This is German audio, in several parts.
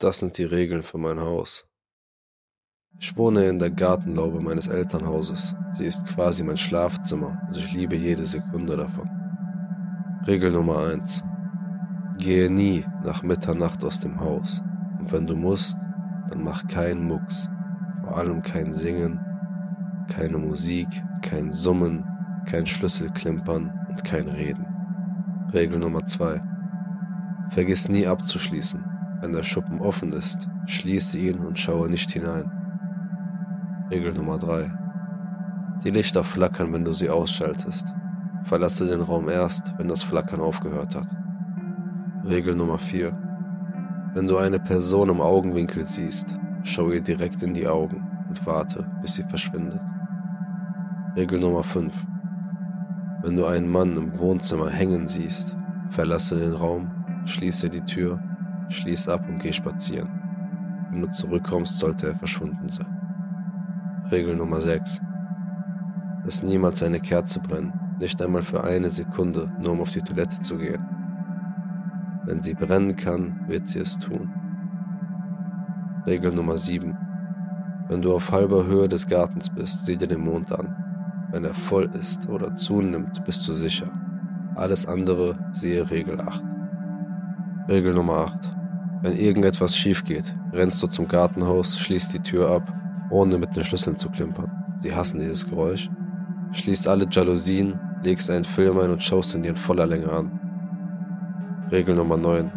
Das sind die Regeln für mein Haus. Ich wohne in der Gartenlaube meines Elternhauses. Sie ist quasi mein Schlafzimmer und ich liebe jede Sekunde davon. Regel Nummer eins: Gehe nie nach Mitternacht aus dem Haus. Und wenn du musst, dann mach keinen Mucks. Vor allem kein Singen, keine Musik, kein Summen, kein Schlüsselklimpern und kein Reden. Regel Nummer zwei: Vergiss nie abzuschließen. Wenn der Schuppen offen ist, schließe ihn und schaue nicht hinein. Regel Nummer 3. Die Lichter flackern, wenn du sie ausschaltest. Verlasse den Raum erst, wenn das Flackern aufgehört hat. Regel Nummer 4. Wenn du eine Person im Augenwinkel siehst, schau ihr direkt in die Augen und warte, bis sie verschwindet. Regel Nummer 5. Wenn du einen Mann im Wohnzimmer hängen siehst, verlasse den Raum, schließe die Tür Schließ ab und geh spazieren. Wenn du zurückkommst, sollte er verschwunden sein. Regel Nummer 6. Lass niemals eine Kerze brennen, nicht einmal für eine Sekunde, nur um auf die Toilette zu gehen. Wenn sie brennen kann, wird sie es tun. Regel Nummer 7. Wenn du auf halber Höhe des Gartens bist, sieh dir den Mond an. Wenn er voll ist oder zunimmt, bist du sicher. Alles andere siehe Regel 8. Regel Nummer 8. Wenn irgendetwas schief geht, rennst du zum Gartenhaus, schließt die Tür ab, ohne mit den Schlüsseln zu klimpern. Sie hassen dieses Geräusch. Schließt alle Jalousien, legst einen Film ein und schaust ihn dir in voller Länge an. Regel Nummer 9.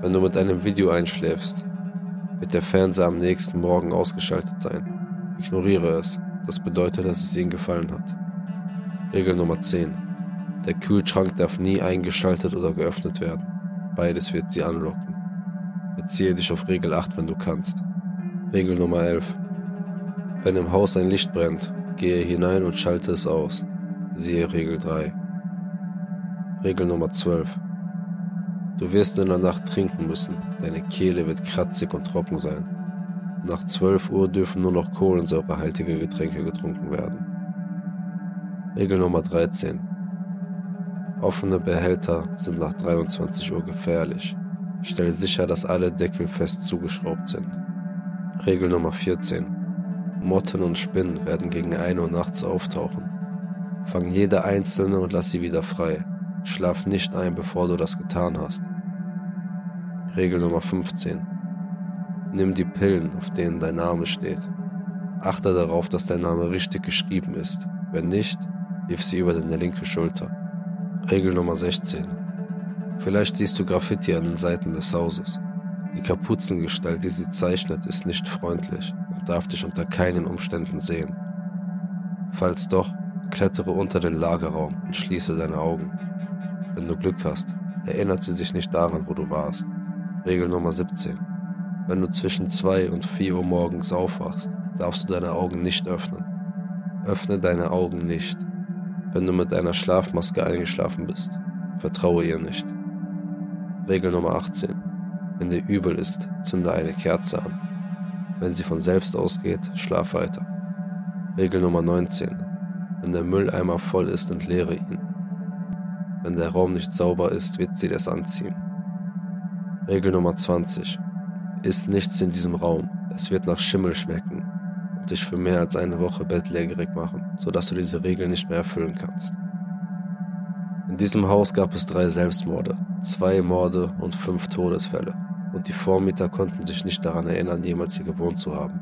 Wenn du mit einem Video einschläfst, wird der Fernseher am nächsten Morgen ausgeschaltet sein. Ignoriere es. Das bedeutet, dass es ihnen gefallen hat. Regel Nummer 10. Der Kühlschrank darf nie eingeschaltet oder geöffnet werden. Beides wird sie anlocken. Beziehe dich auf Regel 8, wenn du kannst. Regel Nummer 11. Wenn im Haus ein Licht brennt, gehe hinein und schalte es aus. Siehe Regel 3. Regel Nummer 12. Du wirst in der Nacht trinken müssen. Deine Kehle wird kratzig und trocken sein. Nach 12 Uhr dürfen nur noch kohlensäurehaltige Getränke getrunken werden. Regel Nummer 13. Offene Behälter sind nach 23 Uhr gefährlich. Stelle sicher, dass alle Deckel fest zugeschraubt sind. Regel Nummer 14. Motten und Spinnen werden gegen 1 Uhr nachts auftauchen. Fang jede einzelne und lass sie wieder frei. Schlaf nicht ein, bevor du das getan hast. Regel Nummer 15. Nimm die Pillen, auf denen dein Name steht. Achte darauf, dass dein Name richtig geschrieben ist. Wenn nicht, wirf sie über deine linke Schulter. Regel Nummer 16. Vielleicht siehst du Graffiti an den Seiten des Hauses. Die Kapuzengestalt, die sie zeichnet, ist nicht freundlich und darf dich unter keinen Umständen sehen. Falls doch, klettere unter den Lagerraum und schließe deine Augen. Wenn du Glück hast, erinnert sie sich nicht daran, wo du warst. Regel Nummer 17. Wenn du zwischen 2 und 4 Uhr morgens aufwachst, darfst du deine Augen nicht öffnen. Öffne deine Augen nicht. Wenn du mit einer Schlafmaske eingeschlafen bist, vertraue ihr nicht. Regel Nummer 18. Wenn dir übel ist, zünde eine Kerze an. Wenn sie von selbst ausgeht, schlaf weiter. Regel Nummer 19. Wenn der Mülleimer voll ist, entleere ihn. Wenn der Raum nicht sauber ist, wird sie das anziehen. Regel Nummer 20. Iss nichts in diesem Raum. Es wird nach Schimmel schmecken und dich für mehr als eine Woche bettlägerig machen, sodass du diese Regel nicht mehr erfüllen kannst. In diesem Haus gab es drei Selbstmorde, zwei Morde und fünf Todesfälle. Und die Vormieter konnten sich nicht daran erinnern, jemals hier gewohnt zu haben.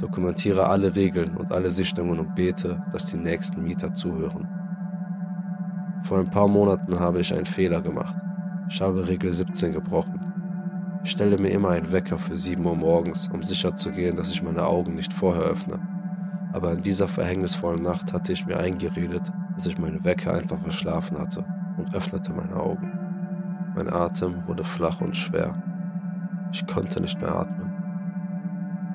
Dokumentiere alle Regeln und alle Sichtungen und bete, dass die nächsten Mieter zuhören. Vor ein paar Monaten habe ich einen Fehler gemacht. Ich habe Regel 17 gebrochen. Ich stelle mir immer einen Wecker für 7 Uhr morgens, um sicher zu gehen, dass ich meine Augen nicht vorher öffne. Aber in dieser verhängnisvollen Nacht hatte ich mir eingeredet, dass ich meine Wecker einfach verschlafen hatte und öffnete meine Augen. Mein Atem wurde flach und schwer. Ich konnte nicht mehr atmen.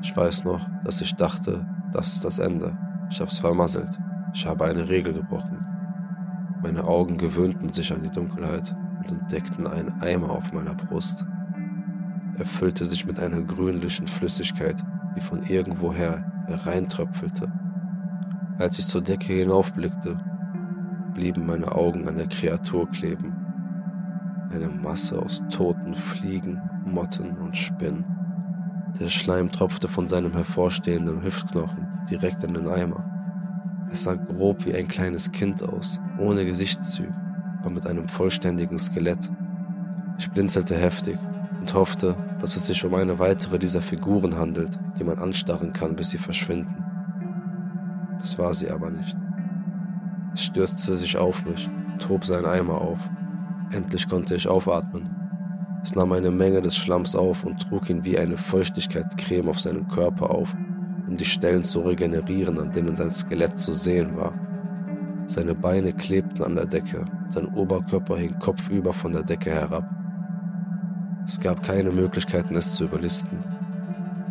Ich weiß noch, dass ich dachte, das ist das Ende. Ich hab's vermasselt. Ich habe eine Regel gebrochen. Meine Augen gewöhnten sich an die Dunkelheit und entdeckten einen Eimer auf meiner Brust. Er füllte sich mit einer grünlichen Flüssigkeit, die von irgendwoher hereintröpfelte. Als ich zur Decke hinaufblickte, blieben meine Augen an der Kreatur kleben. Eine Masse aus toten Fliegen, Motten und Spinnen. Der Schleim tropfte von seinem hervorstehenden Hüftknochen direkt in den Eimer. Es sah grob wie ein kleines Kind aus, ohne Gesichtszüge, aber mit einem vollständigen Skelett. Ich blinzelte heftig und hoffte, dass es sich um eine weitere dieser Figuren handelt, die man anstarren kann, bis sie verschwinden. Das war sie aber nicht. Stürzte sich auf mich und hob seinen Eimer auf. Endlich konnte ich aufatmen. Es nahm eine Menge des Schlamms auf und trug ihn wie eine Feuchtigkeitscreme auf seinen Körper auf, um die Stellen zu regenerieren, an denen sein Skelett zu sehen war. Seine Beine klebten an der Decke, sein Oberkörper hing kopfüber von der Decke herab. Es gab keine Möglichkeiten, es zu überlisten.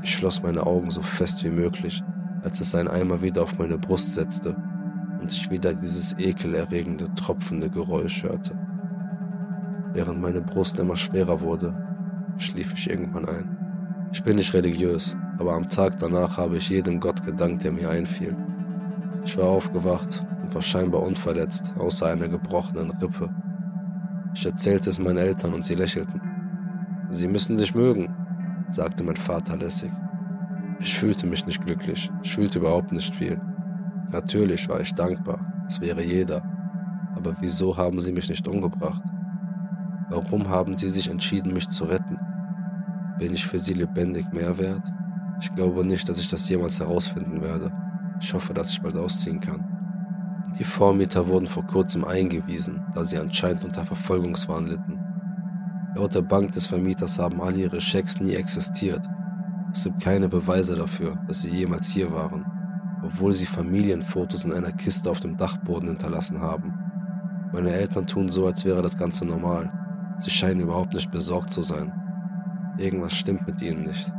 Ich schloss meine Augen so fest wie möglich, als es seinen Eimer wieder auf meine Brust setzte und ich wieder dieses ekelerregende, tropfende Geräusch hörte. Während meine Brust immer schwerer wurde, schlief ich irgendwann ein. Ich bin nicht religiös, aber am Tag danach habe ich jedem Gott gedankt, der mir einfiel. Ich war aufgewacht und war scheinbar unverletzt, außer einer gebrochenen Rippe. Ich erzählte es meinen Eltern und sie lächelten. Sie müssen dich mögen, sagte mein Vater lässig. Ich fühlte mich nicht glücklich, ich fühlte überhaupt nicht viel. Natürlich war ich dankbar, das wäre jeder. Aber wieso haben sie mich nicht umgebracht? Warum haben sie sich entschieden, mich zu retten? Bin ich für sie lebendig mehr wert? Ich glaube nicht, dass ich das jemals herausfinden werde. Ich hoffe, dass ich bald ausziehen kann. Die Vormieter wurden vor kurzem eingewiesen, da sie anscheinend unter Verfolgungswahn litten. Laut der Bank des Vermieters haben alle ihre Schecks nie existiert. Es gibt keine Beweise dafür, dass sie jemals hier waren, obwohl sie Familienfotos in einer Kiste auf dem Dachboden hinterlassen haben. Meine Eltern tun so, als wäre das Ganze normal. Sie scheinen überhaupt nicht besorgt zu sein. Irgendwas stimmt mit ihnen nicht.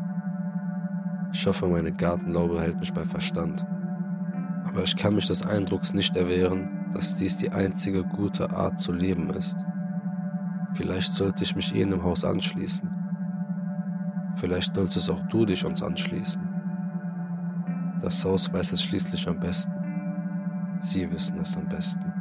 Ich hoffe, meine Gartenlaube hält mich bei Verstand. Aber ich kann mich des Eindrucks nicht erwehren, dass dies die einzige gute Art zu leben ist. Vielleicht sollte ich mich ihnen im Haus anschließen. Vielleicht solltest auch du dich uns anschließen. Das Haus weiß es schließlich am besten. Sie wissen es am besten.